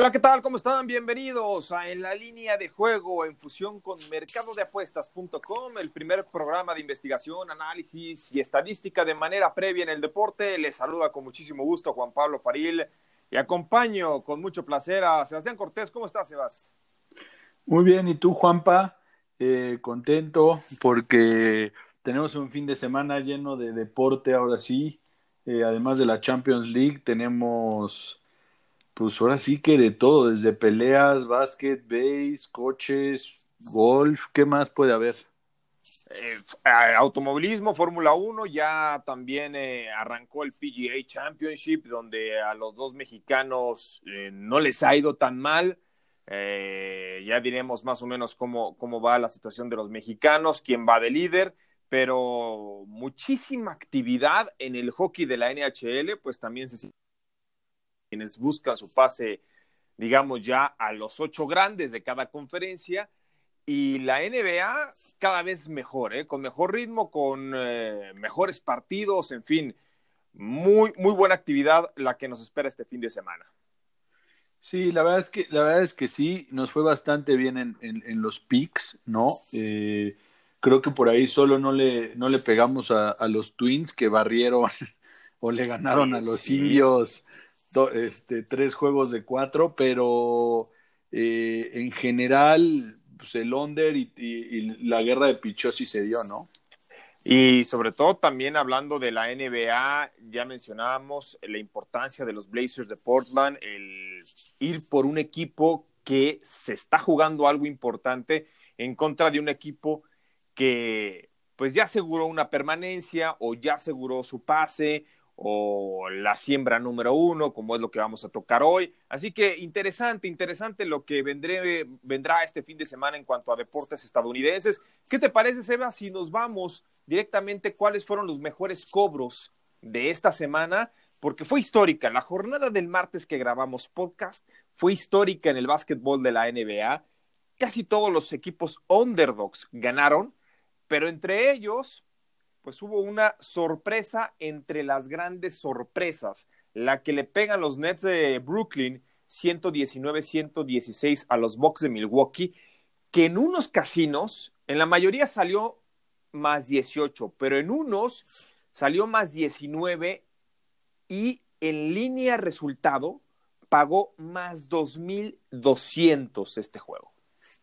Hola, ¿qué tal? ¿Cómo están? Bienvenidos a En la línea de juego en fusión con mercadodeapuestas.com, el primer programa de investigación, análisis y estadística de manera previa en el deporte. Les saluda con muchísimo gusto Juan Pablo Faril y acompaño con mucho placer a Sebastián Cortés. ¿Cómo estás, Sebas? Muy bien, ¿y tú, Juanpa? Eh, contento porque tenemos un fin de semana lleno de deporte ahora sí. Eh, además de la Champions League, tenemos pues ahora sí que de todo, desde peleas, básquet, base, coches, golf, ¿qué más puede haber? Eh, automovilismo, Fórmula 1, ya también eh, arrancó el PGA Championship, donde a los dos mexicanos eh, no les ha ido tan mal. ya diremos más o menos cómo, cómo va la situación de los mexicanos, quién va de líder, pero muchísima actividad en el hockey de la NHL, pues también se quienes buscan su pase, digamos, ya a los ocho grandes de cada conferencia. Y la NBA cada vez mejor, ¿eh? con mejor ritmo, con eh, mejores partidos, en fin, muy, muy buena actividad la que nos espera este fin de semana. Sí, la verdad es que, la verdad es que sí, nos fue bastante bien en, en, los picks, ¿no? Eh, creo que por ahí solo no le, no le pegamos a, los Twins que barrieron o le ganaron a los indios este, tres juegos de cuatro, pero eh, en general, pues el under y, la guerra de Pichot sí se dio, ¿no? Y sobre todo también hablando de la NBA, ya mencionábamos la importancia de los Blazers de Portland, el ir por un equipo que se está jugando algo importante en contra de un equipo que pues ya aseguró una permanencia o ya aseguró su pase o la siembra número uno, como es lo que vamos a tocar hoy. Así que interesante, interesante lo que vendré, vendrá este fin de semana en cuanto a deportes estadounidenses. ¿Qué te parece, Seba, si nos vamos directamente cuáles fueron los mejores cobros de esta semana? Porque fue histórica. La jornada del martes que grabamos podcast fue histórica en el básquetbol de la NBA. Casi todos los equipos underdogs ganaron, pero entre ellos pues hubo una sorpresa entre las grandes sorpresas, la que le pegan los Nets de Brooklyn 119-116 a los Bucks de Milwaukee, que en unos casinos, en la mayoría salió más 18, pero en unos salió más 19 y en línea resultado pagó más 2.200 este juego.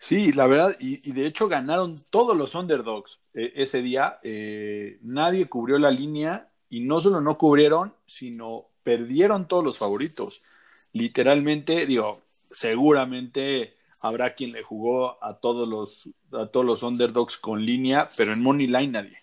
Sí, la verdad, y, de hecho ganaron todos los underdogs eh, ese día. Eh, nadie cubrió la línea y no solo no cubrieron, sino perdieron todos los favoritos. Literalmente, digo, seguramente habrá quien le jugó a todos los, a todos los underdogs con línea, pero en Money Line nadie.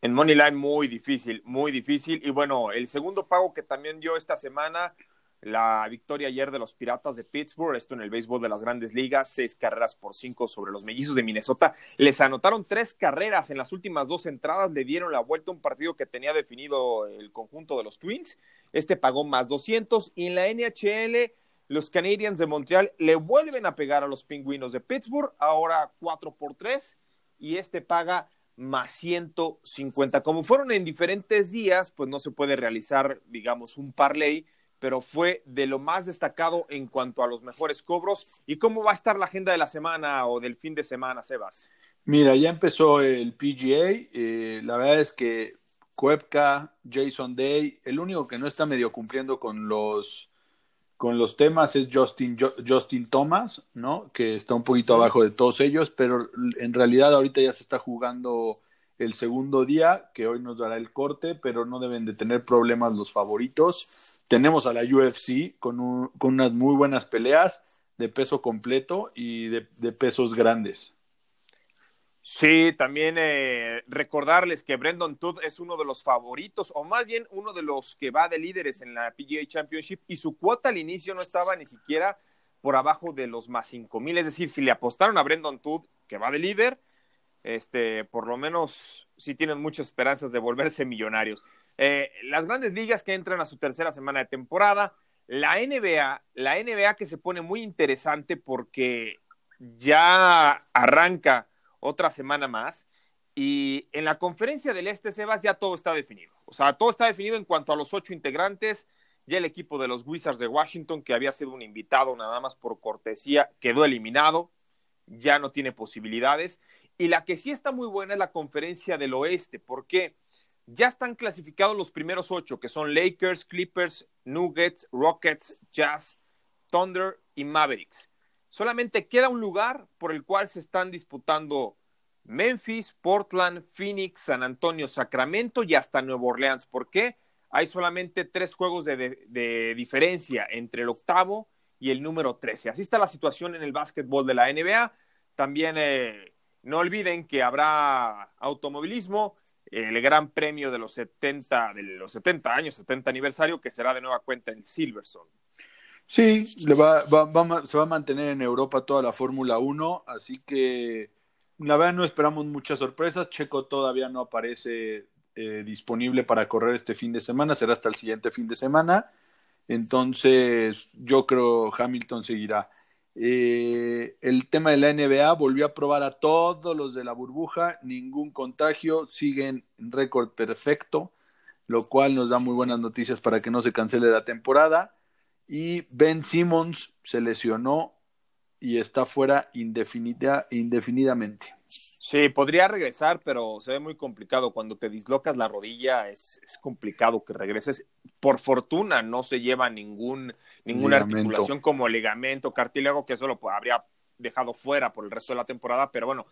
En Money Line muy difícil, muy difícil. Y bueno, el segundo pago que también dio esta semana la victoria ayer de los Piratas de Pittsburgh, esto en el béisbol de las grandes ligas, seis carreras por cinco sobre los mellizos de Minnesota. Les anotaron tres carreras en las últimas dos entradas, le dieron la vuelta a un partido que tenía definido el conjunto de los Twins. Este pagó más 200 y en la NHL los Canadiens de Montreal le vuelven a pegar a los Pingüinos de Pittsburgh, ahora cuatro por tres y este paga más 150. Como fueron en diferentes días, pues no se puede realizar, digamos, un parlay pero fue de lo más destacado en cuanto a los mejores cobros. ¿Y cómo va a estar la agenda de la semana o del fin de semana, Sebas? Mira, ya empezó el PGA. Eh, la verdad es que Cuepka, Jason Day, el único que no está medio cumpliendo con los con los temas es Justin, Justin Thomas, ¿no? Que está un poquito abajo de todos ellos, pero en realidad ahorita ya se está jugando el segundo día, que hoy nos dará el corte, pero no deben de tener problemas los favoritos tenemos a la UFC con, con unas muy buenas peleas de peso completo y de, pesos grandes. Sí, también eh, recordarles que Brendan Todd es uno de los favoritos, o más bien uno de los que va de líderes en la PGA Championship, y su cuota al inicio no estaba ni siquiera por abajo de los más cinco mil. Es decir, si le apostaron a Brendan Todd, que va de líder, este, por lo menos sí tienen muchas esperanzas de volverse millonarios. Eh, las grandes ligas que entran a su tercera semana de temporada, la NBA, la NBA que se pone muy interesante porque ya arranca otra semana más y en la conferencia del Este, Sebas, ya todo está definido. O sea, todo está definido en cuanto a los ocho integrantes. Ya el equipo de los Wizards de Washington, que había sido un invitado nada más por cortesía, quedó eliminado. Ya no tiene posibilidades. Y la que sí está muy buena es la conferencia del Oeste. ¿Por qué? Ya están clasificados los primeros ocho, que son Lakers, Clippers, Nuggets, Rockets, Jazz, Thunder y Mavericks. Solamente queda un lugar por el cual se están disputando Memphis, Portland, Phoenix, San Antonio, Sacramento y hasta Nueva Orleans. ¿Por qué? Hay solamente tres juegos de, diferencia entre el octavo y el número 13. Así está la situación en el básquetbol de la NBA. También eh, no olviden que habrá automovilismo, el Gran Premio de los 70, de los 70 años, 70 aniversario, que será de nueva cuenta en Silverstone. Sí, le va, se va a mantener en Europa toda la Fórmula 1, así que la verdad no esperamos muchas sorpresas. Checo todavía no aparece eh, disponible para correr este fin de semana, será hasta el siguiente fin de semana. Entonces, yo creo Hamilton seguirá. Eh, el tema de la NBA volvió a probar a todos los de la burbuja, ningún contagio, siguen en récord perfecto, lo cual nos da muy buenas noticias para que no se cancele la temporada. Y Ben Simmons se lesionó y está fuera indefinida, indefinidamente. Sí, podría regresar, pero se ve muy complicado. Cuando te dislocas la rodilla es, complicado que regreses. Por fortuna no se lleva ningún, ninguna articulación como ligamento, cartílago, que eso lo habría dejado fuera por el resto de la temporada. Pero bueno,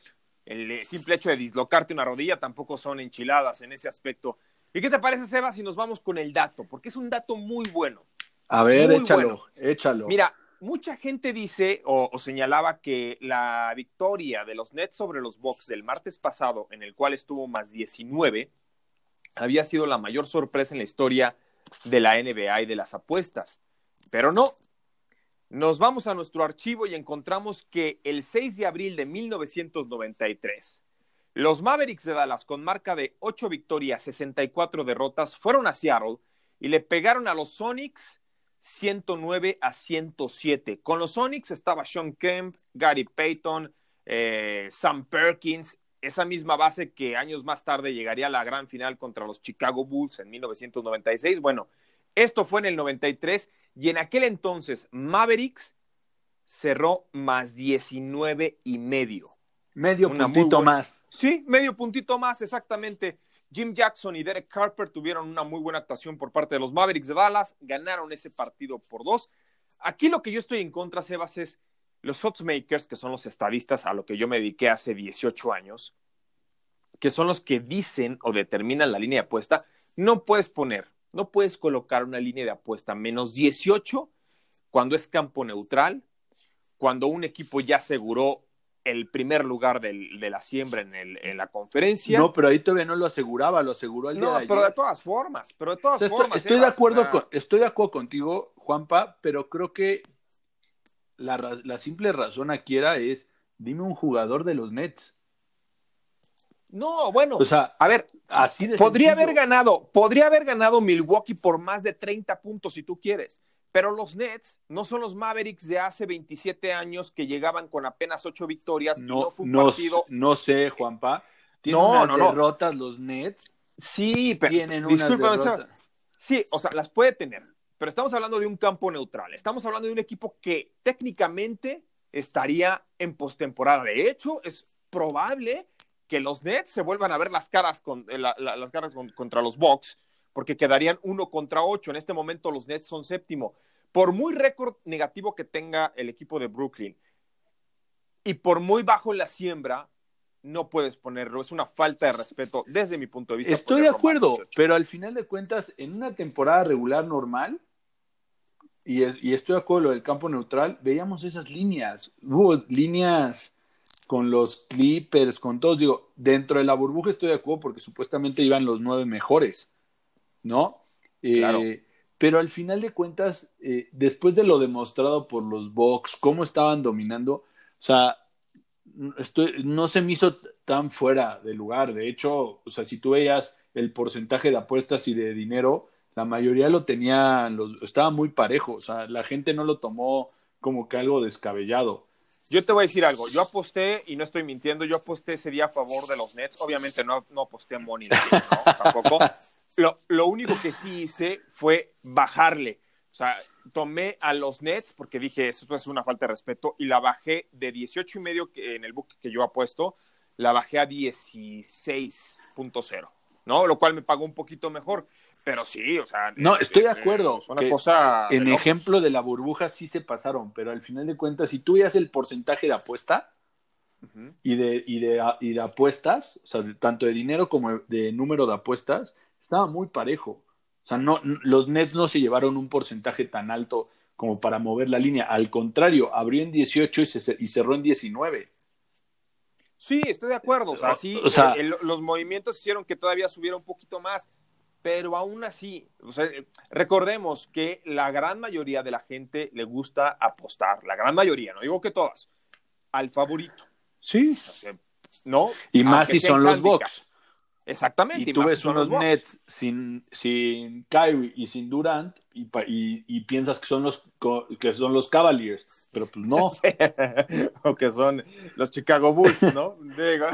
el simple hecho de dislocarte una rodilla tampoco son enchiladas en ese aspecto. ¿Y qué te parece, Seba, si nos vamos con el dato? Porque es un dato muy bueno. A ver, échalo, échalo. Mira, mucha gente dice o, señalaba que la victoria de los Nets sobre los Bucks del martes pasado, en el cual estuvo más 19, había sido la mayor sorpresa en la historia de la NBA y de las apuestas. Pero no. Nos vamos a nuestro archivo y encontramos que el 6 de abril de 1993, los Mavericks de Dallas, con marca de 8 victorias, 64 derrotas, fueron a Seattle y le pegaron a los Sonics 109 a 107. Con los Sonics estaba Sean Kemp, Gary Payton, eh, Sam Perkins, esa misma base que años más tarde llegaría a la gran final contra los Chicago Bulls en 1996. Bueno, esto fue en el 93 y en aquel entonces Mavericks cerró más 19 y medio. Medio puntito más. Sí, medio puntito más, exactamente. Jim Jackson y Derek Carper tuvieron una muy buena actuación por parte de los Mavericks de Dallas, ganaron ese partido por dos. Aquí lo que yo estoy en contra, Sebas, es los makers, que son los estadistas a lo que yo me dediqué hace 18 años, que son los que dicen o determinan la línea de apuesta, no puedes poner, no puedes colocar una línea de apuesta menos 18 cuando es campo neutral, cuando un equipo ya aseguró el primer lugar del, de la siembra en, el, en, la conferencia. No, pero ahí todavía no lo aseguraba, lo aseguró el día no, pero de todas formas, pero de todas formas. Estoy, de acuerdo con, estoy de acuerdo contigo, Juanpa, pero creo que la, la simple razón aquí era es, dime un jugador de los Nets. No, bueno, o sea, a ver, así podría haber ganado, podría haber ganado Milwaukee por más de 30 puntos si tú quieres. Pero los Nets no son los Mavericks de hace 27 años que llegaban con apenas 8 victorias no, y no fue un partido. No sé, Juanpa. ¿Tienen no, unas derrotas los Nets? Sí, pero. Tienen unas derrotas. Sí, o sea, las puede tener. Pero estamos hablando de un campo neutral. Estamos hablando de un equipo que técnicamente estaría en postemporada. De hecho, es probable que los Nets se vuelvan a ver las caras, con, eh, las caras contra los Bucks porque quedarían uno contra ocho. En este momento los Nets son séptimo. Por muy récord negativo que tenga el equipo de Brooklyn y por muy bajo la siembra, no puedes ponerlo. Es una falta de respeto desde mi punto de vista. Estoy de acuerdo, pero al final de cuentas, en una temporada regular normal, y, estoy de acuerdo con lo del campo neutral, veíamos esas líneas. Hubo líneas con los Clippers, con todos. Digo, dentro de la burbuja estoy de acuerdo porque supuestamente iban los nueve mejores, ¿no? Claro. Eh, pero al final de cuentas, eh, después de lo demostrado por los Bucks, cómo estaban dominando, o sea, estoy, no se me hizo tan fuera de lugar. De hecho, o sea, si tú veías el porcentaje de apuestas y de dinero, la mayoría lo tenían, los, estaba muy parejo. O sea, la gente no lo tomó como que algo descabellado. Yo te voy a decir algo. Yo aposté, y no estoy mintiendo, yo aposté ese día a favor de los Nets. Obviamente no, no aposté Money, ¿no? Tampoco. Lo, lo único que sí hice fue bajarle. O sea, tomé a los Nets porque dije, eso es una falta de respeto, y la bajé de 18 y medio que, en el book que yo apuesto, la bajé a 16.0, ¿no? Lo cual me pagó un poquito mejor. Pero sí, o sea. No, es- estoy de es- acuerdo. Es una cosa. En ejemplo de la burbuja sí se pasaron, pero al final de cuentas, si tú veías el porcentaje de apuesta y de, y de, y de apuestas, o sea, tanto de dinero como de número de apuestas, estaba muy parejo. O sea, no, los Nets no se llevaron un porcentaje tan alto como para mover la línea. Al contrario, abrió en 18 y, se, y cerró en 19. Sí, estoy de acuerdo. O sea, sí, O sea- el- los movimientos hicieron que todavía subiera un poquito más. Pero aún así, o sea, eh, recordemos que la gran mayoría de la gente le gusta apostar. La gran mayoría, no digo que todas, al favorito. Sí. O sea, ¿No? Y más Aunque si son los. Bucks. Exactamente. Y tú más ves si son unos los. Nets sin, sin Kyrie y sin Durant y, pa- y, y piensas que son los que son los Cavaliers, pero pues no. o que son los Chicago Bulls, ¿no? Digo,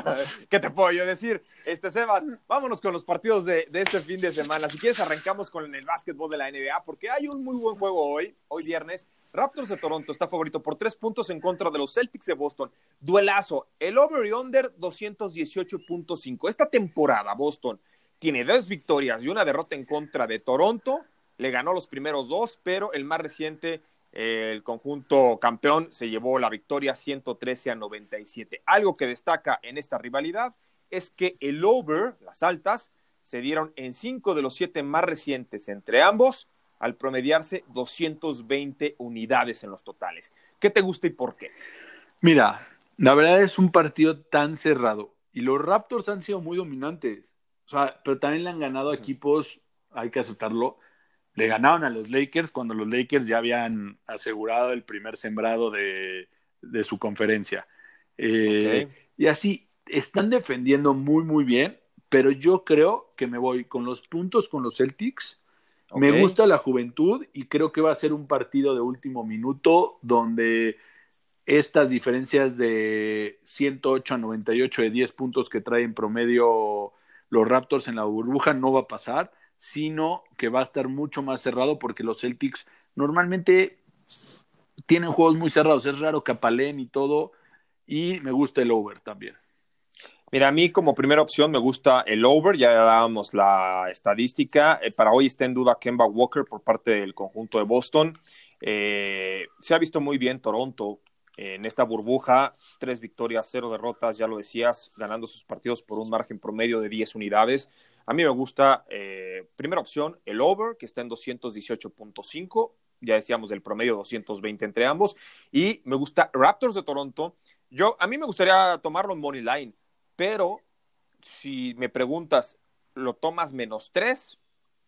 ¿Qué te puedo yo decir? Este, Sebas, vámonos con los partidos de, de este fin de semana. Si quieres, arrancamos con el básquetbol de la NBA, porque hay un muy buen juego hoy, hoy viernes. Raptors de Toronto está favorito por tres puntos en contra de los Celtics de Boston. Duelazo. El over y under 218.5. Esta temporada, Boston tiene dos victorias y una derrota en contra de Toronto. Le ganó los primeros dos, pero el más reciente eh, el conjunto campeón se llevó la victoria 113 a 97. Algo que destaca en esta rivalidad es que el over, las altas, se dieron en cinco de los siete más recientes entre ambos, al promediarse 220 unidades en los totales. ¿Qué te gusta y por qué? Mira, la verdad es un partido tan cerrado y los Raptors han sido muy dominantes. O sea, pero también le han ganado a equipos, hay que aceptarlo. Le ganaron a los Lakers cuando los Lakers ya habían asegurado el primer sembrado de, de su conferencia. Eh. Y así, están defendiendo muy, muy bien, pero yo creo que me voy con los puntos con los Celtics. Me gusta la juventud y creo que va a ser un partido de último minuto donde estas diferencias de 108 a 98 de 10 puntos que traen promedio los Raptors en la burbuja no va a pasar, sino que va a estar mucho más cerrado porque los Celtics normalmente tienen juegos muy cerrados, es raro que apaleen y todo, y me gusta el over también. Mira, a mí como primera opción me gusta el over, ya dábamos la estadística. Eh, para hoy está en duda Kemba Walker por parte del conjunto de Boston. Eh, se ha visto muy bien Toronto eh, en esta burbuja, tres victorias, cero derrotas, ya lo decías, ganando sus partidos por un margen promedio de 10 unidades. A mí me gusta, eh, primera opción, el over, que está en 218.5, ya decíamos del promedio 220 entre ambos, y me gusta Raptors de Toronto. Yo, a mí me gustaría tomarlo en Money Line, pero si me preguntas, ¿lo tomas menos 3?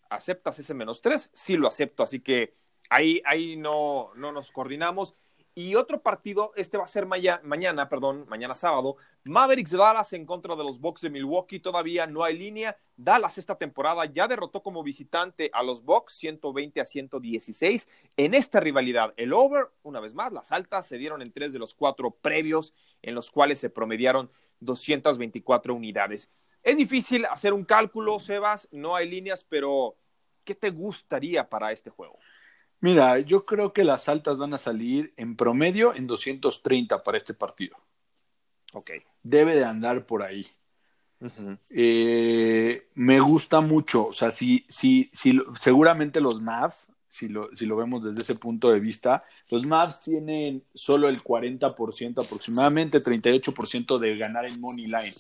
¿Aceptas ese menos 3? Sí lo acepto, así que ahí, ahí no, no nos coordinamos. Y otro partido, este va a ser maya- mañana, perdón, mañana sábado, Mavericks Dallas en contra de los Bucks de Milwaukee, todavía no hay línea. Dallas esta temporada ya derrotó como visitante a los Bucks 120 a 116 en esta rivalidad. El over, una vez más, las altas se dieron en tres de los cuatro previos en los cuales se promediaron 224 unidades. Es difícil hacer un cálculo, Sebas, no hay líneas, pero ¿qué te gustaría para este juego? Mira, yo creo que las altas van a salir en promedio en 230 para este partido. Ok. Debe de andar por ahí. Eh, me gusta mucho, o sea, si, si, si seguramente los Mavs, si lo, si lo vemos desde ese punto de vista, los Mavs tienen solo el 40% aproximadamente, 38% de ganar en Money Line,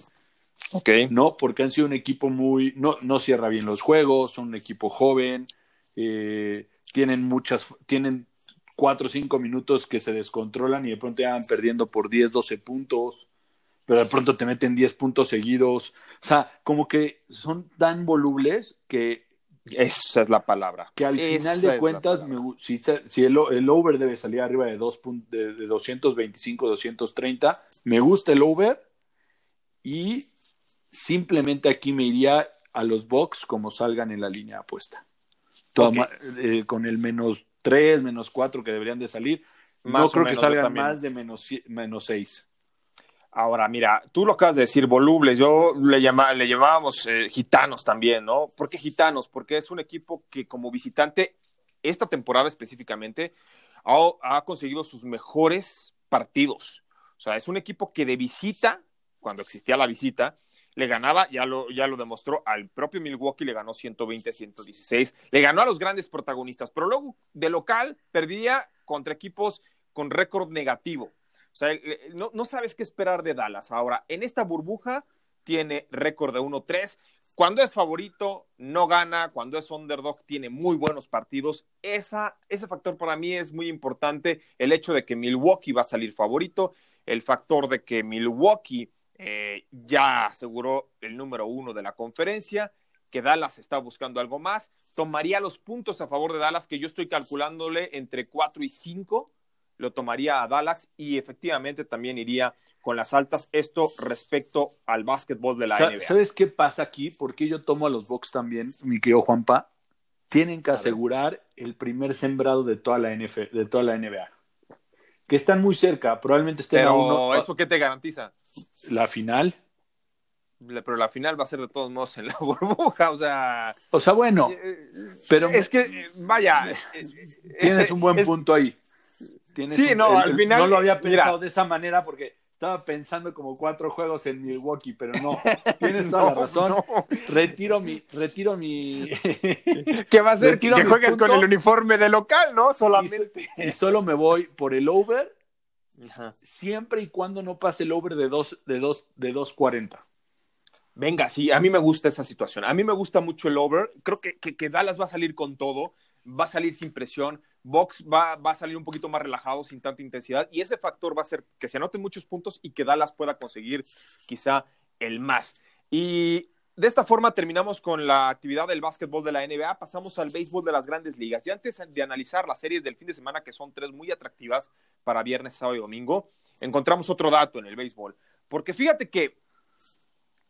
Ok. ¿no? Porque han sido un equipo muy, no, no cierra bien los juegos, son un equipo joven, eh, tienen muchas, tienen cuatro o cinco minutos que se descontrolan y de pronto ya van perdiendo por 10, 12 puntos. pero de pronto te meten 10 puntos seguidos. O sea, como que son tan volubles que esa es la palabra. Que al final de cuentas, si, el, over debe salir arriba de, dos, de, de 225, 230, me gusta el over y simplemente aquí me iría a los box como salgan en la línea apuesta. Eh, con el menos 3, menos 4 que deberían de salir. no creo que salgan más de menos, menos 6. Ahora, mira, tú lo acabas de decir, volubles, yo le, llama, le llamábamos eh, gitanos también, ¿no? ¿Por qué gitanos? Porque es un equipo que como visitante, esta temporada específicamente, ha, ha conseguido sus mejores partidos. O sea, es un equipo que de visita, cuando existía la visita, le ganaba, ya lo, ya lo demostró, al propio Milwaukee le ganó 120-116, le ganó a los grandes protagonistas, pero luego de local perdía contra equipos con récord negativo. O sea, no, no sabes qué esperar de Dallas. Ahora, en esta burbuja tiene récord de 1-3. Cuando es favorito, no gana. Cuando es underdog, tiene muy buenos partidos. Esa, ese factor para mí es muy importante. El hecho de que Milwaukee va a salir favorito. El factor de que Milwaukee eh, ya aseguró el número uno de la conferencia. Que Dallas está buscando algo más. Tomaría los puntos a favor de Dallas, que yo estoy calculándole entre 4 y 5 lo tomaría a Dallas y efectivamente también iría con las altas. Esto respecto al básquetbol de la NBA. ¿Sabes qué pasa aquí? Porque yo tomo a los Bucks también, mi querido Juanpa. Tienen que asegurar el primer sembrado de toda la NFL, de toda la NBA. Que están muy cerca, probablemente estén Pero, a uno. ¿Eso qué te garantiza? La final. Pero la final va a ser de todos modos en la burbuja, o sea. O sea, bueno. Eh, pero es que, vaya. Tienes un buen punto ahí sí, no, al final. No lo había pensado de esa manera porque estaba pensando como cuatro juegos en Milwaukee, pero no. Tienes toda la razón. Retiro mi. Retiro mi. ¿Qué va a ser? que juegues con el uniforme de local, ¿no? Solamente. Y, solo me voy por el over. Siempre y cuando no pase el over de 2 de dos, de 2.40. Venga, sí, a mí me gusta esa situación. A mí me gusta mucho el over. Creo que, que, que Dallas va a salir con todo, va a salir sin presión. Box va, va, a salir un poquito más relajado, sin tanta intensidad, y ese factor va a ser que se anoten muchos puntos y que Dallas pueda conseguir quizá el más. Y de esta forma terminamos con la actividad del básquetbol de la NBA, pasamos al béisbol de las grandes ligas. Y antes de analizar las series del fin de semana, que son tres muy atractivas para viernes, sábado y domingo, encontramos otro dato en el béisbol. Porque fíjate que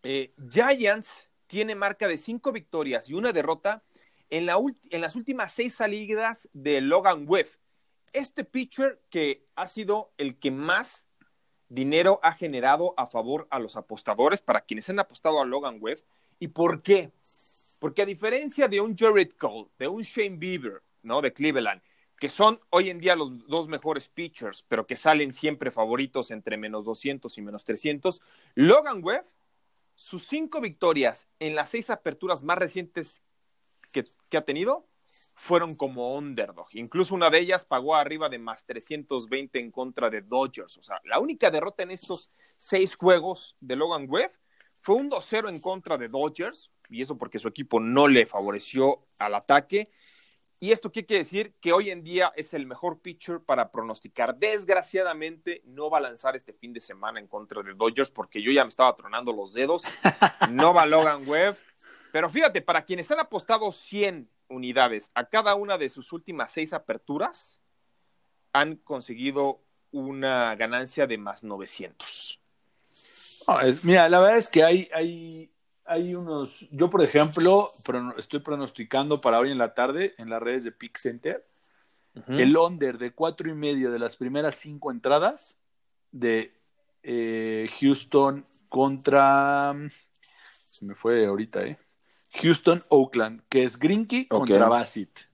eh, Giants tiene marca de cinco victorias y una derrota en, las últimas seis salidas de Logan Webb. Este pitcher que ha sido el que más dinero ha generado a favor a los apostadores, para quienes han apostado a Logan Webb. ¿Y por qué? Porque a diferencia de un Jared Cole, de un Shane Bieber, ¿no? De Cleveland, que son hoy en día los dos mejores pitchers, pero que salen siempre favoritos entre menos 200 y menos 300, Logan Webb, sus cinco victorias en las seis aperturas más recientes que, ha tenido fueron como underdog. Incluso una de ellas pagó arriba de más 320 en contra de Dodgers. O sea, la única derrota en estos seis juegos de Logan Webb fue un 2-0 en contra de Dodgers, y eso porque su equipo no le favoreció al ataque. Y esto qué quiere decir que hoy en día es el mejor pitcher para pronosticar. Desgraciadamente no va a lanzar este fin de semana en contra de Dodgers porque yo ya me estaba tronando los dedos. No va Logan Webb. Pero fíjate, para quienes han apostado 100 unidades a cada una de sus últimas seis aperturas, han conseguido una ganancia de más 900. mira, la verdad es que hay, hay, hay unos, yo por ejemplo, estoy pronosticando para hoy en la tarde en las redes de Pick Center, el under de cuatro y medio de las primeras cinco entradas de eh, Houston contra, se me fue ahorita, ¿eh? Houston, Oakland, que es Grinky contra Bassett.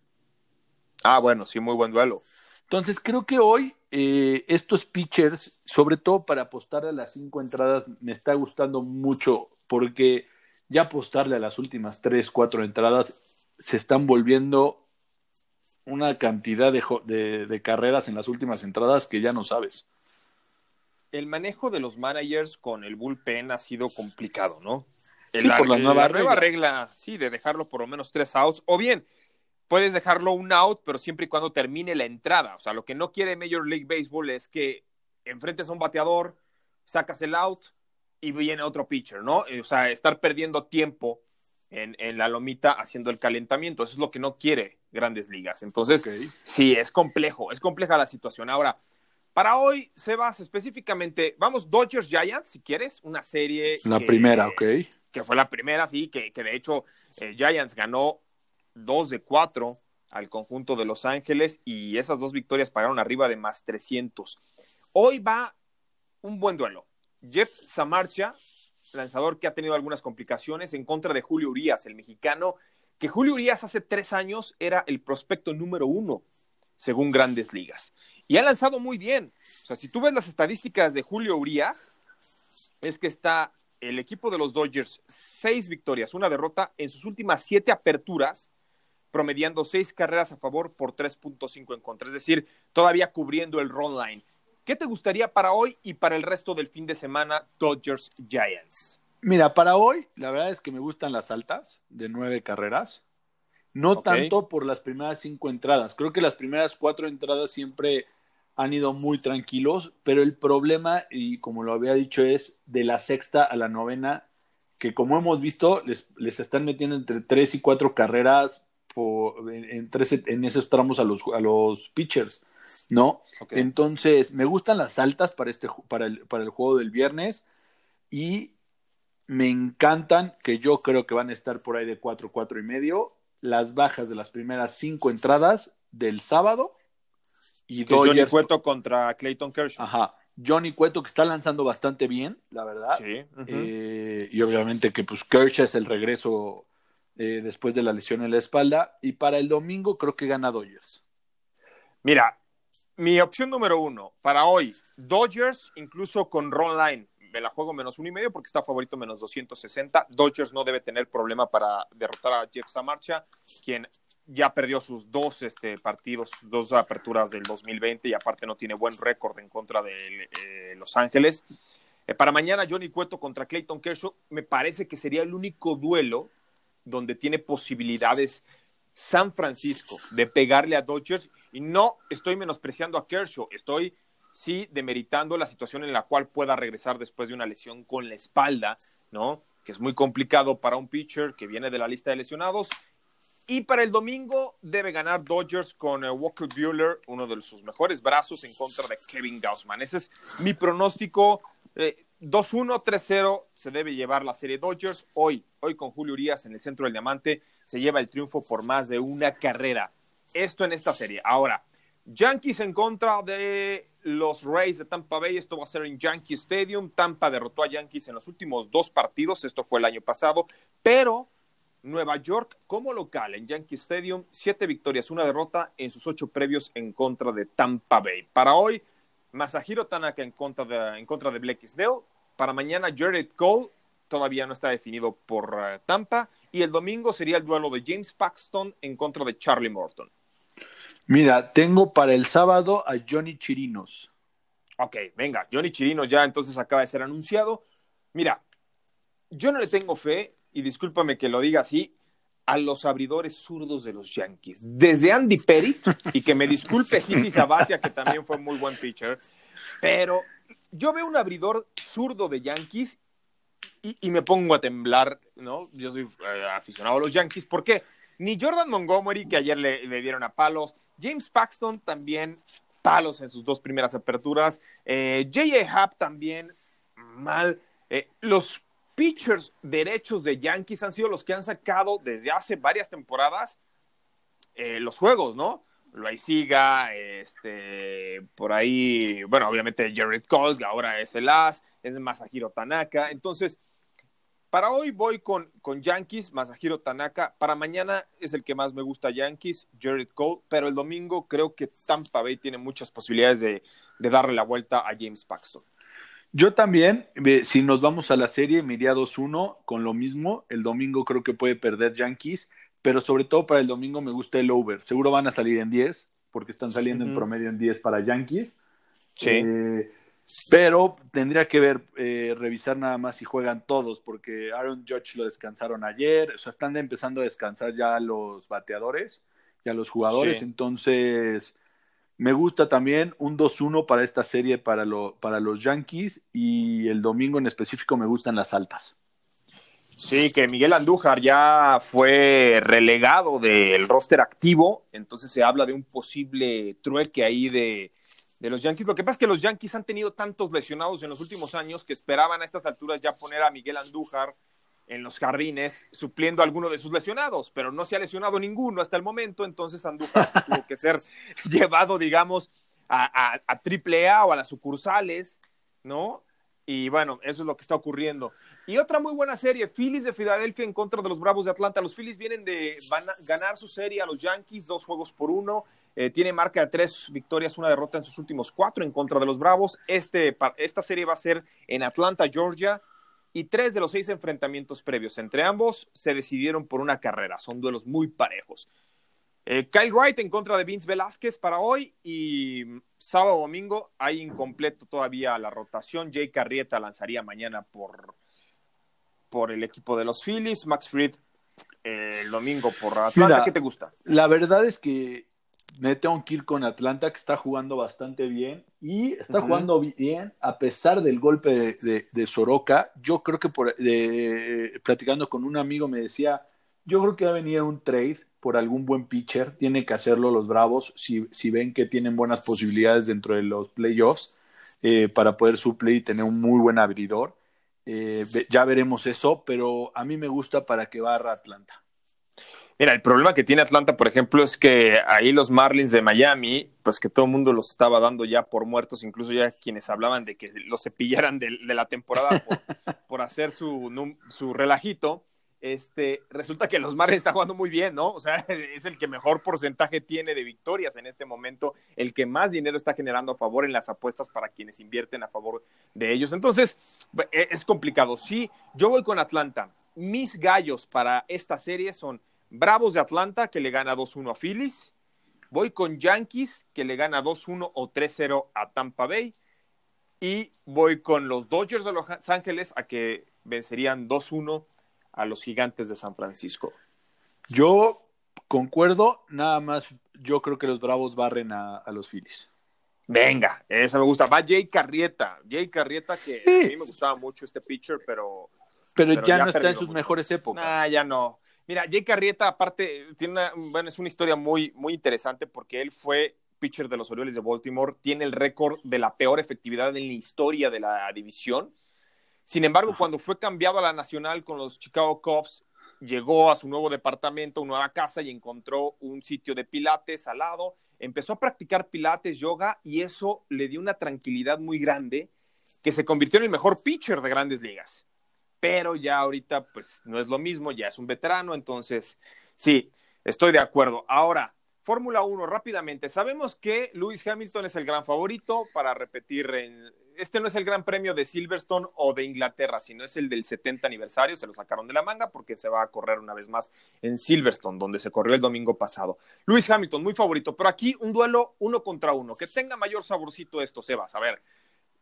Ah, bueno, sí, muy buen duelo. Entonces, creo que hoy eh, estos pitchers, sobre todo para apostar a las cinco entradas, me está gustando mucho porque ya apostarle a las últimas tres, cuatro entradas se están volviendo una cantidad de, de carreras en las últimas entradas que ya no sabes. El manejo de los managers con el bullpen ha sido complicado, ¿no? Sí, por la, nueva, regla, sí, de dejarlo por lo menos tres outs. O bien, puedes dejarlo un out, pero siempre y cuando termine la entrada. O sea, lo que no quiere Major League Baseball es que enfrentes a un bateador, sacas el out, y viene otro pitcher, ¿no? O sea, estar perdiendo tiempo en, la lomita haciendo el calentamiento. Eso es lo que no quiere grandes ligas. Entonces, sí, es complejo, es compleja la situación. Ahora, para hoy, Sebas, específicamente, vamos Dodgers Giants, si quieres, una serie. La primera, ok. Que fue la primera, sí, que, de hecho eh, Giants ganó dos de cuatro al conjunto de Los Ángeles y esas dos victorias pagaron arriba de más 300. Hoy va un buen duelo. Jeff Samarcha, lanzador que ha tenido algunas complicaciones en contra de Julio Urias, el mexicano, que Julio Urias hace tres años era el prospecto número uno, según grandes ligas. Y ha lanzado muy bien. O sea, si tú ves las estadísticas de Julio Urias, es que está el equipo de los Dodgers seis victorias, una derrota en sus últimas siete aperturas, promediando seis carreras a favor por 3.5 en contra, es decir, todavía cubriendo el run line. ¿Qué te gustaría para hoy y para el resto del fin de semana Dodgers Giants? Mira, para hoy la verdad es que me gustan las altas de nueve carreras. No tanto por las primeras cinco entradas. Creo que las primeras cuatro entradas siempre han ido muy tranquilos, pero el problema, y como lo había dicho, es de la sexta a la novena, que como hemos visto, les, les están metiendo entre tres y cuatro carreras por, en, en esos tramos a los, a los pitchers. ¿no? Entonces, me gustan las altas para, este, para, el, para el juego del viernes y me encantan, que yo creo que van a estar por ahí de 4, 4 y medio, las bajas de las primeras cinco entradas del sábado. Y Johnny Cueto contra Clayton Kershaw. Ajá. Johnny Cueto que está lanzando bastante bien, la verdad. Sí. Eh, y obviamente que pues Kershaw es el regreso eh, después de la lesión en la espalda. Y para el domingo creo que gana Dodgers. Mira, mi opción número uno, para hoy, Dodgers, incluso con Ron Line, me la juego menos uno y medio porque está favorito menos 260. Dodgers no debe tener problema para derrotar a Jeff Samarcha, quien ya perdió sus dos este, partidos, dos aperturas del 2020 y aparte no tiene buen récord en contra de eh, Los Ángeles. Eh, para mañana, Johnny Cueto contra Clayton Kershaw, me parece que sería el único duelo donde tiene posibilidades San Francisco de pegarle a Dodgers y no estoy menospreciando a Kershaw, estoy sí demeritando la situación en la cual pueda regresar después de una lesión con la espalda, ¿no? Que es muy complicado para un pitcher que viene de la lista de lesionados. Y para el domingo debe ganar Dodgers con eh, Walker Bueller, uno de sus mejores brazos en contra de Kevin Gaussman. Ese es mi pronóstico. 2-1, eh, 3-0 se debe llevar la serie Dodgers. Hoy, hoy con Julio Urias en el centro del diamante, se lleva el triunfo por más de una carrera. Esto en esta serie. Ahora, Yankees en contra de los Rays de Tampa Bay. Esto va a ser en Yankee Stadium. Tampa derrotó a Yankees en los últimos dos partidos. Esto fue el año pasado. Pero Nueva York como local en Yankee Stadium, siete victorias, una derrota en sus ocho previos en contra de Tampa Bay. Para hoy, Masahiro Tanaka en contra de, en contra de Blake Snell. Para mañana, Jared Cole todavía no está definido por eh, Tampa. Y el domingo sería el duelo de James Paxton en contra de Charlie Morton. Mira, tengo para el sábado a Johnny Chirinos. Ok, venga, Johnny Chirinos ya entonces acaba de ser anunciado. Mira, yo no le tengo fe, y discúlpame que lo diga así, a los abridores zurdos de los Yankees. Desde Andy Pettit, y que me disculpe Sisi Sabatia, que también fue muy buen pitcher, pero yo veo un abridor zurdo de Yankees y, me pongo a temblar, ¿no? Yo soy eh, aficionado a los Yankees. ¿Por qué? Ni Jordan Montgomery, que ayer le, dieron a palos, James Paxton también palos en sus dos primeras aperturas, eh, J.A. Happ también mal. Eh, los pitchers derechos de Yankees han sido los que han sacado desde hace varias temporadas los juegos, ¿no? Loaiziga, este, por ahí, bueno, obviamente Jared Cole, ahora es el as, es Masahiro Tanaka. Entonces, para hoy voy con, con Yankees, Masahiro Tanaka. Para mañana es el que más me gusta Yankees, Jared Cole. Pero el domingo creo que Tampa Bay tiene muchas posibilidades de, darle la vuelta a James Paxton. Yo también, si nos vamos a la serie, me iría 2-1 con lo mismo. El domingo creo que puede perder Yankees, pero sobre todo para el domingo me gusta el over. Seguro van a salir en 10, porque están saliendo en promedio en 10 para Yankees. Sí. Eh, pero tendría que ver, eh, revisar nada más si juegan todos, porque Aaron Judge lo descansaron ayer, o sea, están empezando a descansar ya los bateadores, ya los jugadores, entonces Me gusta también un 2-1 para esta serie para, lo, para los Yankees y el domingo en específico me gustan las altas. Sí, que Miguel Andújar ya fue relegado del roster activo, entonces se habla de un posible trueque ahí de, de los Yankees. Lo que pasa es que los Yankees han tenido tantos lesionados en los últimos años que esperaban a estas alturas ya poner a Miguel Andújar en los jardines supliendo alguno de sus lesionados, pero no se ha lesionado ninguno hasta el momento, entonces Andújar tuvo que ser llevado, digamos, a, a, a AAA o a las sucursales, ¿no? Y bueno, eso es lo que está ocurriendo. Y otra muy buena serie, Phillies de Filadelfia en contra de los Bravos de Atlanta. Los Phillies vienen de van a ganar su serie a los Yankees, dos juegos por uno. Eh, tiene marca de tres victorias, una derrota en sus últimos cuatro en contra de los Bravos. Este, esta serie va a ser en Atlanta, Georgia. Y tres de los seis enfrentamientos previos entre ambos se decidieron por una carrera. Son duelos muy parejos. Eh, Kyle Wright en contra de Vince Velázquez para hoy y sábado domingo hay incompleto todavía la rotación. Jay Carrieta lanzaría mañana por, por el equipo de los Phillies. Max Fried eh, el domingo por Atlanta. Mira, ¿Qué te gusta? La verdad es que me tengo que ir con Atlanta, que está jugando bastante bien y está uh -huh. jugando bien a pesar del golpe de, de, de Soroka. Yo creo que por, de, platicando con un amigo me decía, yo creo que va a venir un trade por algún buen pitcher, tiene que hacerlo los Bravos si, si ven que tienen buenas posibilidades dentro de los playoffs eh, para poder suplir y tener un muy buen abridor. Eh, ya veremos eso, pero a mí me gusta para que barra Atlanta. Mira, el problema que tiene Atlanta, por ejemplo, es que ahí los Marlins de Miami, pues que todo el mundo los estaba dando ya por muertos, incluso ya quienes hablaban de que los cepillaran de, de la temporada por, por hacer su, su relajito este, resulta que los Marlins están jugando muy bien, ¿no? O sea, es el que mejor porcentaje tiene de victorias en este momento, el que más dinero está generando a favor en las apuestas para quienes invierten a favor de ellos. Entonces, e, es complicado. Sí, yo voy con Atlanta. Mis gallos para esta serie son Bravos de Atlanta, que le gana 2-1 a Phillies. Voy con Yankees, que le gana 2-1 o 3-0 a Tampa Bay. Y voy con los Dodgers de Los Ángeles, a que vencerían 2-1 a los gigantes de San Francisco. Yo concuerdo, nada más yo creo que los Bravos barren a, a los Phillies. Venga, esa me gusta. Va Jay Carrieta. Jay Carrieta, que sí. a mí me gustaba mucho este pitcher, pero. Pero, pero ya, ya, no está en sus mucho. mejores épocas. Nah, ya no. Mira, Jay Carrieta, aparte, tiene una, bueno, es una historia muy, muy interesante porque él fue pitcher de los Orioles de Baltimore, tiene el récord de la peor efectividad en la historia de la división sin embargo, cuando fue cambiado a la nacional con los Chicago Cubs, llegó a su nuevo departamento, nueva casa y encontró un sitio de pilates al lado. Empezó a practicar pilates, yoga y eso le dio una tranquilidad muy grande que se convirtió en el mejor pitcher de grandes ligas. Pero ya ahorita pues no es lo mismo, ya es un veterano, entonces sí, estoy de acuerdo. Ahora, Fórmula 1, rápidamente. Sabemos que Lewis Hamilton es el gran favorito para repetir este no es el Gran Premio de Silverstone o de Inglaterra, sino es el del 70 aniversario, se lo sacaron de la manga porque se va a correr una vez más en Silverstone, donde se corrió el domingo pasado. Luis Hamilton, muy favorito, pero aquí un duelo uno contra uno, que tenga mayor saborcito esto, Sebas. A ver,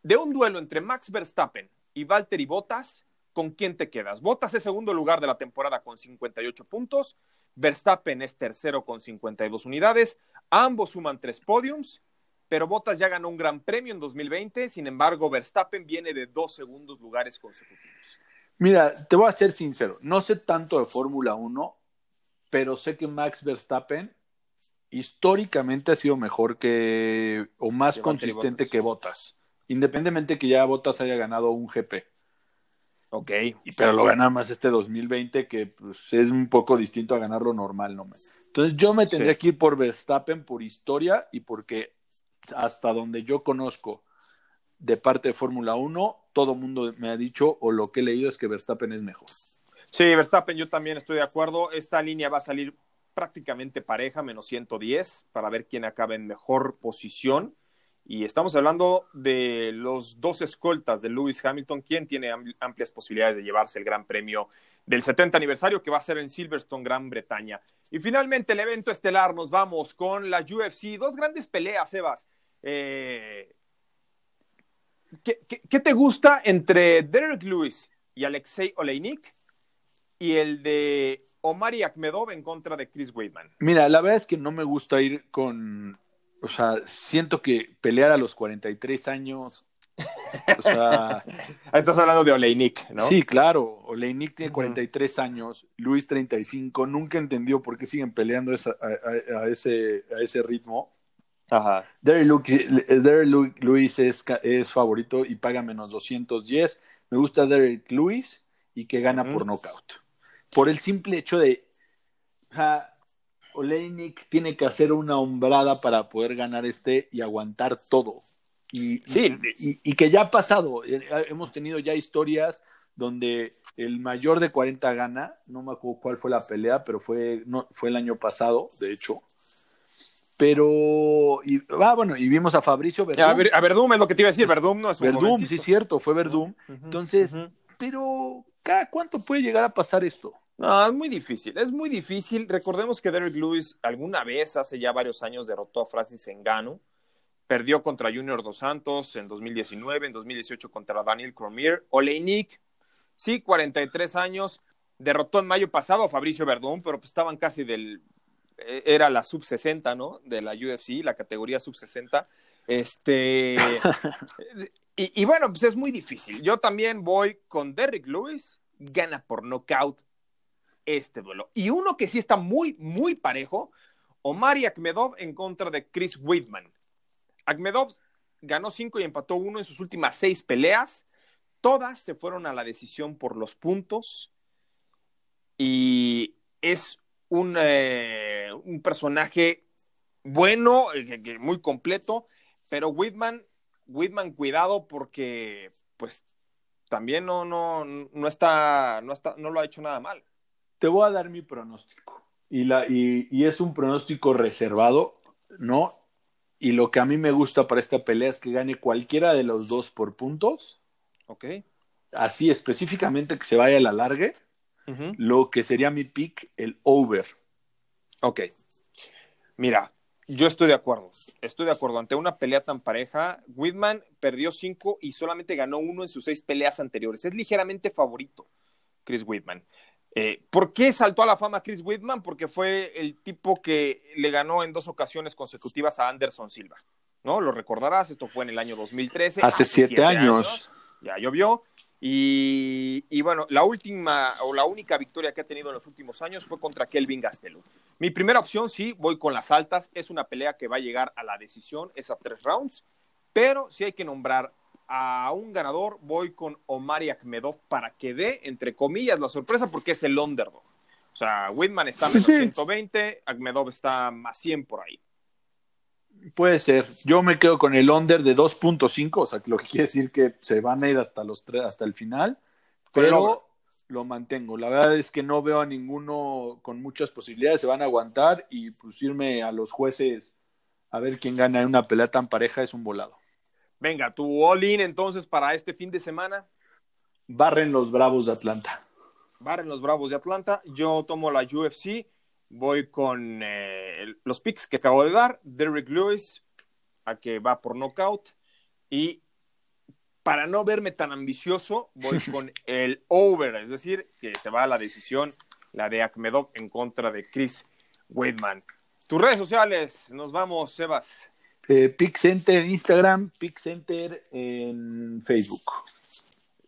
de un duelo entre Max Verstappen y Valtteri Bottas, ¿con quién te quedas? Bottas es segundo lugar de la temporada con 58 puntos, Verstappen es tercero con 52 unidades, ambos suman tres podiums pero Bottas ya ganó un gran premio en 2020, sin embargo, Verstappen viene de dos segundos lugares consecutivos. Mira, te voy a ser sincero, no sé tanto de Fórmula 1, pero sé que Max Verstappen históricamente ha sido mejor que, o más consistente que Bottas, independientemente que ya Bottas haya ganado un GP. Ok. Y, pero lo gana más este 2020, que pues, es un poco distinto a ganarlo normal, ¿no? Entonces yo me tendría sí. que ir por Verstappen por historia y porque hasta donde yo conozco de parte de Fórmula 1, todo mundo me ha dicho o lo que he leído es que Verstappen es mejor. Sí, Verstappen, yo también estoy de acuerdo. Esta línea va a salir prácticamente pareja, menos 110, para ver quién acaba en mejor posición. Y estamos hablando de los dos escoltas de Lewis Hamilton, quien tiene amplias posibilidades de llevarse el Gran Premio del 70 aniversario que va a ser en Silverstone, Gran Bretaña. Y finalmente el evento estelar, nos vamos con la UFC, dos grandes peleas, Sebas. Eh, ¿qué, te gusta entre Derek Lewis y Alexei Oleinik y el de Omar Akhmedov en contra de Chris Weidman? Mira, la verdad es que no me gusta ir con o sea, siento que pelear a los 43 años, o sea... Estás hablando de Oleinik, ¿no? Sí, claro, Oleinik tiene 43 años, Luis 35, nunca entendió por qué siguen peleando a, ese, a ese ritmo. Ajá. Derek Lewis es, es favorito y paga menos 210. Me gusta Derek Lewis y que gana por knockout. Por el simple hecho de. Oleinik tiene que hacer una hombrada para poder ganar este y aguantar todo. Y, sí. y, que ya ha pasado. Eh, hemos tenido ya historias donde el mayor de 40 gana. No me acuerdo cuál fue la pelea, pero fue, no, fue el año pasado, de hecho. Pero, y, ah, bueno, y vimos a Fabricio Verdum. A, Verdum es lo que te iba a decir, Verdum no es un Verdum, sí, cierto, fue Verdum. Entonces, pero, ¿cada cuánto puede llegar a pasar esto? No, es muy difícil, es muy difícil. Recordemos que Derek Lewis alguna vez, hace ya varios años, derrotó a Francis Engano. Perdió contra Junior Dos Santos en 2019, en 2018 contra Daniel Cormier. Oleinik, sí, 43 años, derrotó en mayo pasado a Fabricio Verdún, pero pues estaban casi del e, era la sub 60, ¿no? De la UFC, la categoría sub 60. Este, y, y, bueno, pues es muy difícil. Yo también voy con Derrick Lewis, gana por nocaut este duelo. Y uno que sí está muy, muy parejo, Omar y Akmedov en contra de Chris Whitman. Akmedov ganó cinco y empató uno en sus últimas seis peleas. Todas se fueron a la decisión por los puntos. Y es un, eh, un personaje bueno, eh, muy completo, pero Whitman, Whitman, cuidado porque pues también no, no, no está, no está, no lo ha hecho nada mal. Te voy a dar mi pronóstico. Y, la, y, y es un pronóstico reservado, ¿no? Y lo que a mí me gusta para esta pelea es que gane cualquiera de los dos por puntos. Ok. Así específicamente que se vaya a la largue. Lo que sería mi pick, el over. Ok. Mira, yo estoy de acuerdo. Estoy de acuerdo. Ante una pelea tan pareja, Whitman perdió cinco y solamente ganó uno en sus seis peleas anteriores. Es ligeramente favorito, Chris Whitman. Eh, ¿Por qué saltó a la fama Chris Whitman? Porque fue el tipo que le ganó en dos ocasiones consecutivas a Anderson Silva. ¿No? Lo recordarás, esto fue en el año 2013. Hace, siete, años. Ya llovió. Y, bueno, la última o la única victoria que ha tenido en los últimos años fue contra Kelvin Gastelum. Mi primera opción, sí, voy con las altas. Es una pelea que va a llegar a la decisión, es a tres rounds. Pero si hay que nombrar a un ganador, voy con Omar Akhmedov para que dé, entre comillas, la sorpresa porque es el underdog. O sea, Whitman está menos 120, Akhmedov está más 100 por ahí. Puede ser. Yo me quedo con el under de 2.5, o sea, lo que quiere decir que se van a ir hasta los tres, hasta el final, pero lo mantengo. La verdad es que no veo a ninguno con muchas posibilidades, se van a aguantar y pues irme a los jueces a ver quién gana en una pelea tan pareja es un volado. Venga, tu all-in entonces para este fin de semana. Barren los Bravos de Atlanta. Barren los Bravos de Atlanta. Yo tomo la UFC voy con eh, los picks que acabo de dar. Derrick Lewis, a que va por knockout. Y para no verme tan ambicioso, voy con el over, es decir, que se va a la decisión, la de Akmedov en contra de Chris Weidman. Tus redes sociales, nos vamos, Sebas. Eh, Center en Instagram, Center en Facebook.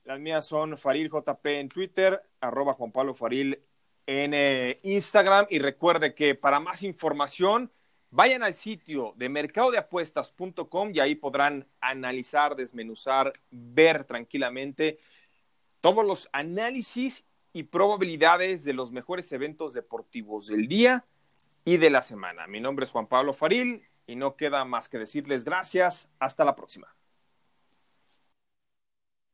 Las mías son Faril JP en Twitter, arroba Juan Pablo Faril en eh, Instagram y recuerde que para más información vayan al sitio de mercadodeapuestas.com y ahí podrán analizar, desmenuzar, ver tranquilamente todos los análisis y probabilidades de los mejores eventos deportivos del día y de la semana. Mi nombre es Juan Pablo Faril y no queda más que decirles gracias. Hasta la próxima.